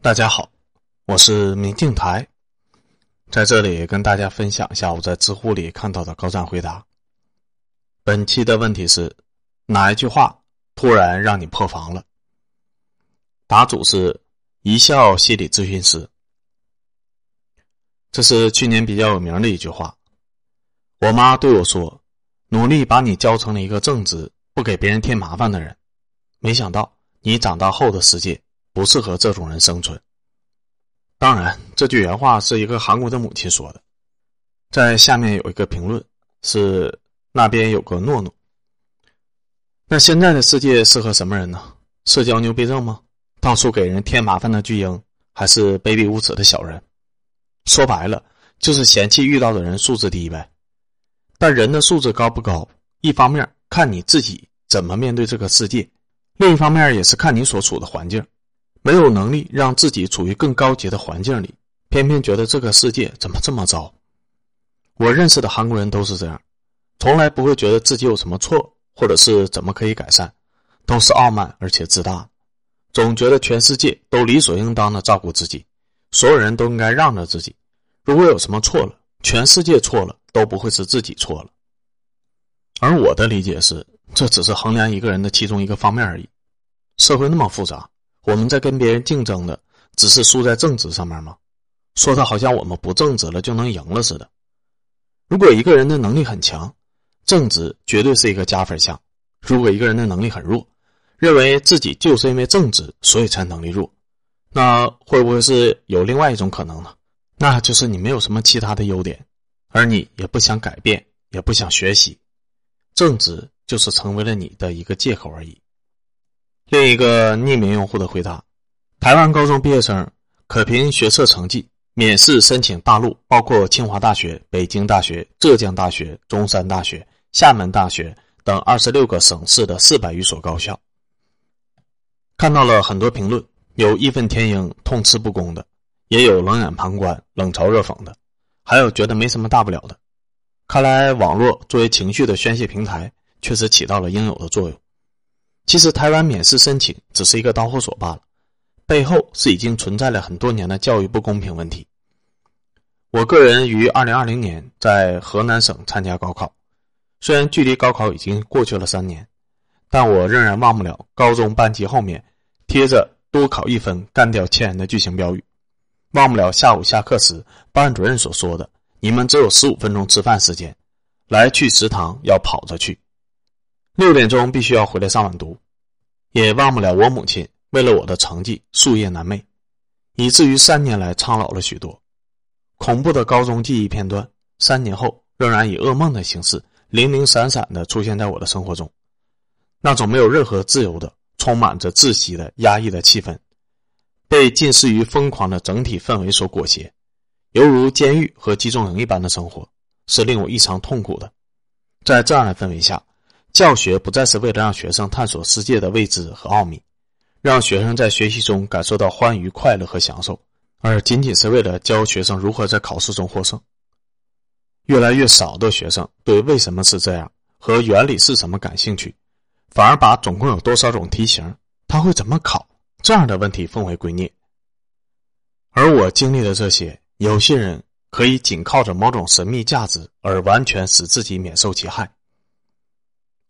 大家好，我是明镜台，在这里跟大家分享一下我在知乎里看到的高赞回答。本期的问题是：哪一句话突然让你破防了？答主是一笑心理咨询师，这是去年比较有名的一句话。我妈对我说：“努力把你教成了一个正直、不给别人添麻烦的人。”没想到你长大后的世界。不适合这种人生存。当然，这句原话是一个韩国的母亲说的。在下面有一个评论，是那边有个诺诺。那现在的世界适合什么人呢？社交牛逼症吗？到处给人添麻烦的巨婴，还是卑鄙无耻的小人？说白了，就是嫌弃遇到的人素质低呗。但人的素质高不高，一方面看你自己怎么面对这个世界，另一方面也是看你所处的环境。没有能力让自己处于更高级的环境里，偏偏觉得这个世界怎么这么糟？我认识的韩国人都是这样，从来不会觉得自己有什么错，或者是怎么可以改善，都是傲慢而且自大，总觉得全世界都理所应当的照顾自己，所有人都应该让着自己。如果有什么错了，全世界错了都不会是自己错了。而我的理解是，这只是衡量一个人的其中一个方面而已。社会那么复杂。我们在跟别人竞争的，只是输在正直上面吗？说的好像我们不正直了就能赢了似的。如果一个人的能力很强，正直绝对是一个加分项；如果一个人的能力很弱，认为自己就是因为正直所以才能力弱，那会不会是有另外一种可能呢？那就是你没有什么其他的优点，而你也不想改变，也不想学习，正直就是成为了你的一个借口而已。另一个匿名用户的回答：台湾高中毕业生可凭学测成绩免试申请大陆，包括清华大学、北京大学、浙江大学、中山大学、厦门大学等二十六个省市的四百余所高校。看到了很多评论，有义愤填膺、痛斥不公的，也有冷眼旁观、冷嘲热讽的，还有觉得没什么大不了的。看来网络作为情绪的宣泄平台，确实起到了应有的作用。其实台湾免试申请只是一个导火索罢了，背后是已经存在了很多年的教育不公平问题。我个人于二零二零年在河南省参加高考，虽然距离高考已经过去了三年，但我仍然忘不了高中班级后面贴着“多考一分干掉千人”的巨型标语，忘不了下午下课时班主任所说的“你们只有十五分钟吃饭时间，来去食堂要跑着去”。六点钟必须要回来上晚读，也忘不了我母亲为了我的成绩夙夜难寐，以至于三年来苍老了许多。恐怖的高中记忆片段，三年后仍然以噩梦的形式零零散散的出现在我的生活中。那种没有任何自由的、充满着窒息的压抑的气氛，被近似于疯狂的整体氛围所裹挟，犹如监狱和集中营一般的生活，是令我异常痛苦的。在这样的氛围下。教学不再是为了让学生探索世界的未知和奥秘，让学生在学习中感受到欢愉、快乐和享受，而仅仅是为了教学生如何在考试中获胜。越来越少的学生对为什么是这样和原理是什么感兴趣，反而把总共有多少种题型、他会怎么考这样的问题奉为圭臬。而我经历的这些，有些人可以仅靠着某种神秘价值而完全使自己免受其害。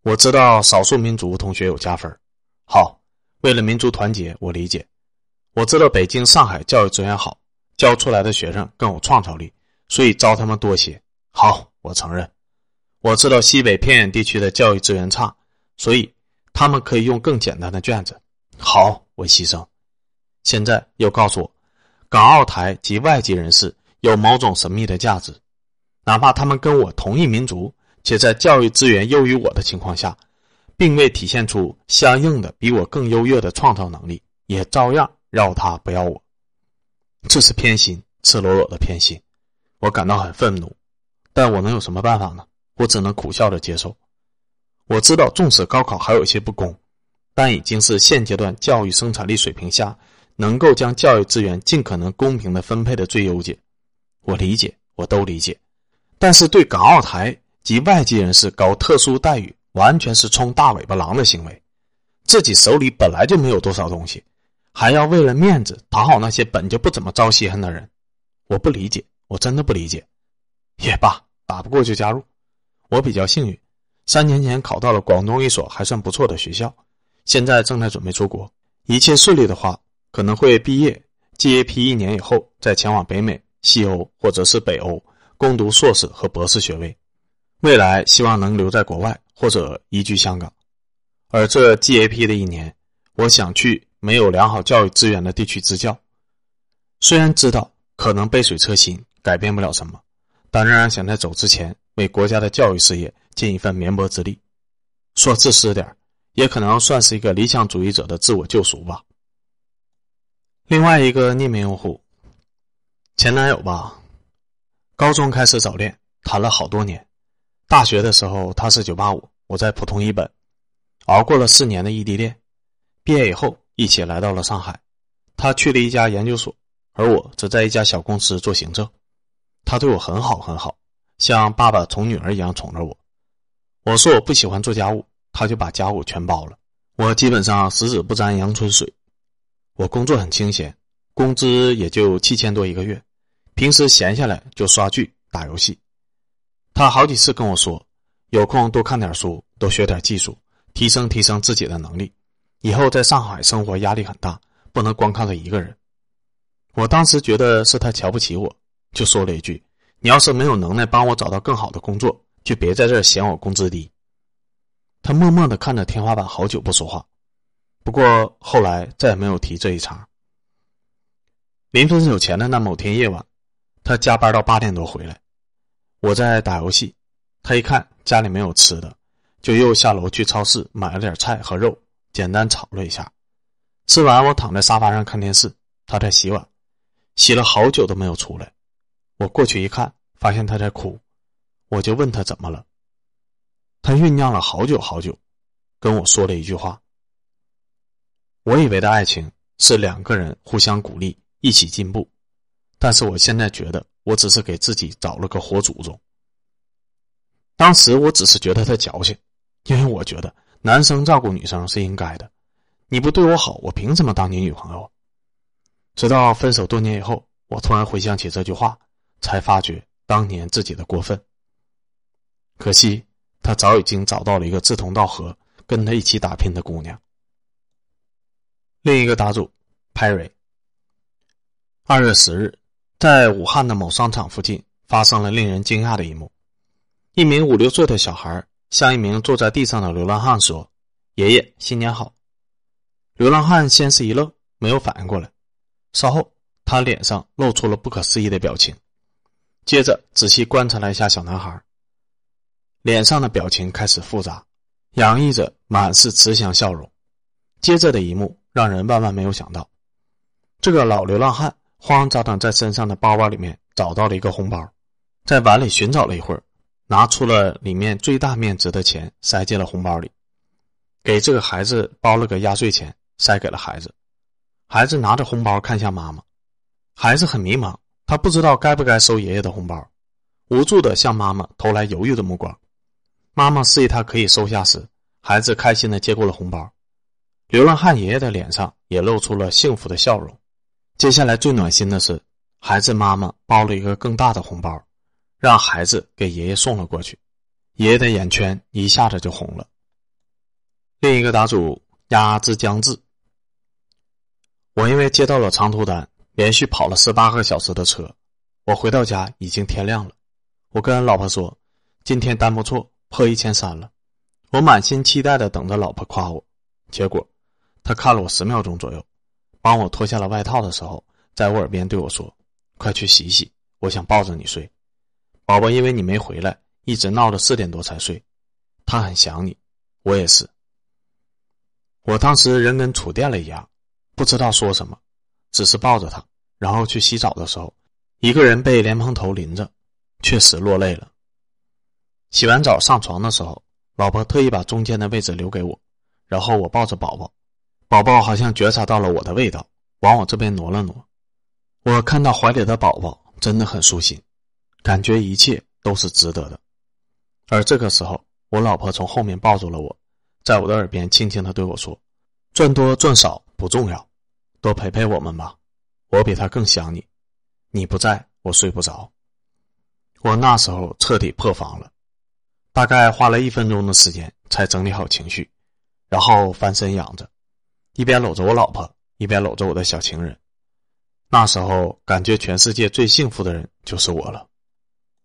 我知道少数民族同学有加分好，为了民族团结，我理解。我知道北京、上海教育资源好，教出来的学生更有创造力，所以招他们多些。好，我承认。我知道西北偏远地区的教育资源差，所以他们可以用更简单的卷子。好，我牺牲。现在又告诉我，港澳台及外籍人士有某种神秘的价值，哪怕他们跟我同一民族。且在教育资源优于我的情况下，并未体现出相应的比我更优越的创造能力，也照样要他不要我。这是偏心，赤裸裸的偏心，我感到很愤怒。但我能有什么办法呢？我只能苦笑着接受。我知道，纵使高考还有一些不公，但已经是现阶段教育生产力水平下能够将教育资源尽可能公平的分配的最优解。我理解，我都理解。但是对港澳台。及外籍人士搞特殊待遇，完全是充大尾巴狼的行为。自己手里本来就没有多少东西，还要为了面子讨好那些本就不怎么招稀罕的人，我不理解，我真的不理解。也罢，打不过就加入。我比较幸运，三年前考到了广东一所还算不错的学校，现在正在准备出国。一切顺利的话，可能会毕业 GAP 一年以后再前往北美、西欧或者是北欧攻读硕士和博士学位。未来希望能留在国外或者移居香港。而这 GAP 的一年，我想去没有良好教育资源的地区支教。虽然知道可能杯水车薪，改变不了什么，但仍然想在走之前为国家的教育事业尽一份绵薄之力。说自私点也可能算是一个理想主义者的自我救赎吧。另外一个匿名用户，前男友吧，高中开始早恋，谈了好多年。大学的时候他是九八五，我在普通一本。熬过了四年的异地恋，毕业以后一起来到了上海。他去了一家研究所，而我则在一家小公司做行政。他对我很好很好，像爸爸宠女儿一样宠着我。我说我不喜欢做家务，他就把家务全包了。我基本上十指不沾阳春水。我工作很清闲，工资也就七千多一个月。平时闲下来就刷剧、打游戏。他好几次跟我说，有空多看点书，多学点技术。提升提升自己的能力，以后在上海生活压力很大，不能光靠他一个人。我当时觉得是他瞧不起我，就说了一句：“你要是没有能耐帮我找到更好的工作，就别在这儿嫌我工资低。”他默默的看着天花板，好久不说话。不过后来再也没有提这一茬。临分手前的那某天夜晚，他加班到八点多回来，我在打游戏，他一看家里没有吃的。就又下楼去超市买了点菜和肉，简单炒了一下。吃完，我躺在沙发上看电视，他在洗碗，洗了好久都没有出来。我过去一看，发现他在哭，我就问他怎么了。他酝酿了好久好久，跟我说了一句话：“我以为的爱情是两个人互相鼓励，一起进步，但是我现在觉得，我只是给自己找了个活祖宗。”当时我只是觉得他矫情。因为我觉得男生照顾女生是应该的，你不对我好，我凭什么当你女朋友？直到分手多年以后，我突然回想起这句话，才发觉当年自己的过分。可惜他早已经找到了一个志同道合、跟他一起打拼的姑娘。另一个答主，派瑞。二月十日，在武汉的某商场附近发生了令人惊讶的一幕：一名五六岁的小孩。向一名坐在地上的流浪汉说：“爷爷，新年好。”流浪汉先是一愣，没有反应过来。稍后，他脸上露出了不可思议的表情，接着仔细观察了一下小男孩，脸上的表情开始复杂，洋溢着满是慈祥笑容。接着的一幕让人万万没有想到：这个老流浪汉慌张张在身上的包包里面找到了一个红包，在碗里寻找了一会儿。拿出了里面最大面值的钱，塞进了红包里，给这个孩子包了个压岁钱，塞给了孩子。孩子拿着红包看向妈妈，孩子很迷茫，他不知道该不该收爷爷的红包，无助的向妈妈投来犹豫的目光。妈妈示意他可以收下时，孩子开心的接过了红包。流浪汉爷爷的脸上也露出了幸福的笑容。接下来最暖心的是，孩子妈妈包了一个更大的红包。让孩子给爷爷送了过去，爷爷的眼圈一下子就红了。另一个答主鸭之将至，我因为接到了长途单，连续跑了十八个小时的车，我回到家已经天亮了。我跟老婆说：“今天单不错，破一千三了。”我满心期待的等着老婆夸我，结果她看了我十秒钟左右，帮我脱下了外套的时候，在我耳边对我说：“快去洗洗，我想抱着你睡。”宝宝，因为你没回来，一直闹到四点多才睡。他很想你，我也是。我当时人跟触电了一样，不知道说什么，只是抱着他，然后去洗澡的时候，一个人被莲蓬头淋着，确实落泪了。洗完澡上床的时候，老婆特意把中间的位置留给我，然后我抱着宝宝，宝宝好像觉察到了我的味道，往我这边挪了挪。我看到怀里的宝宝，真的很舒心。感觉一切都是值得的，而这个时候，我老婆从后面抱住了我，在我的耳边轻轻的对我说：“赚多赚少不重要，多陪陪我们吧，我比他更想你。你不在我睡不着。我那时候彻底破防了，大概花了一分钟的时间才整理好情绪，然后翻身仰着，一边搂着我老婆，一边搂着我的小情人。那时候感觉全世界最幸福的人就是我了。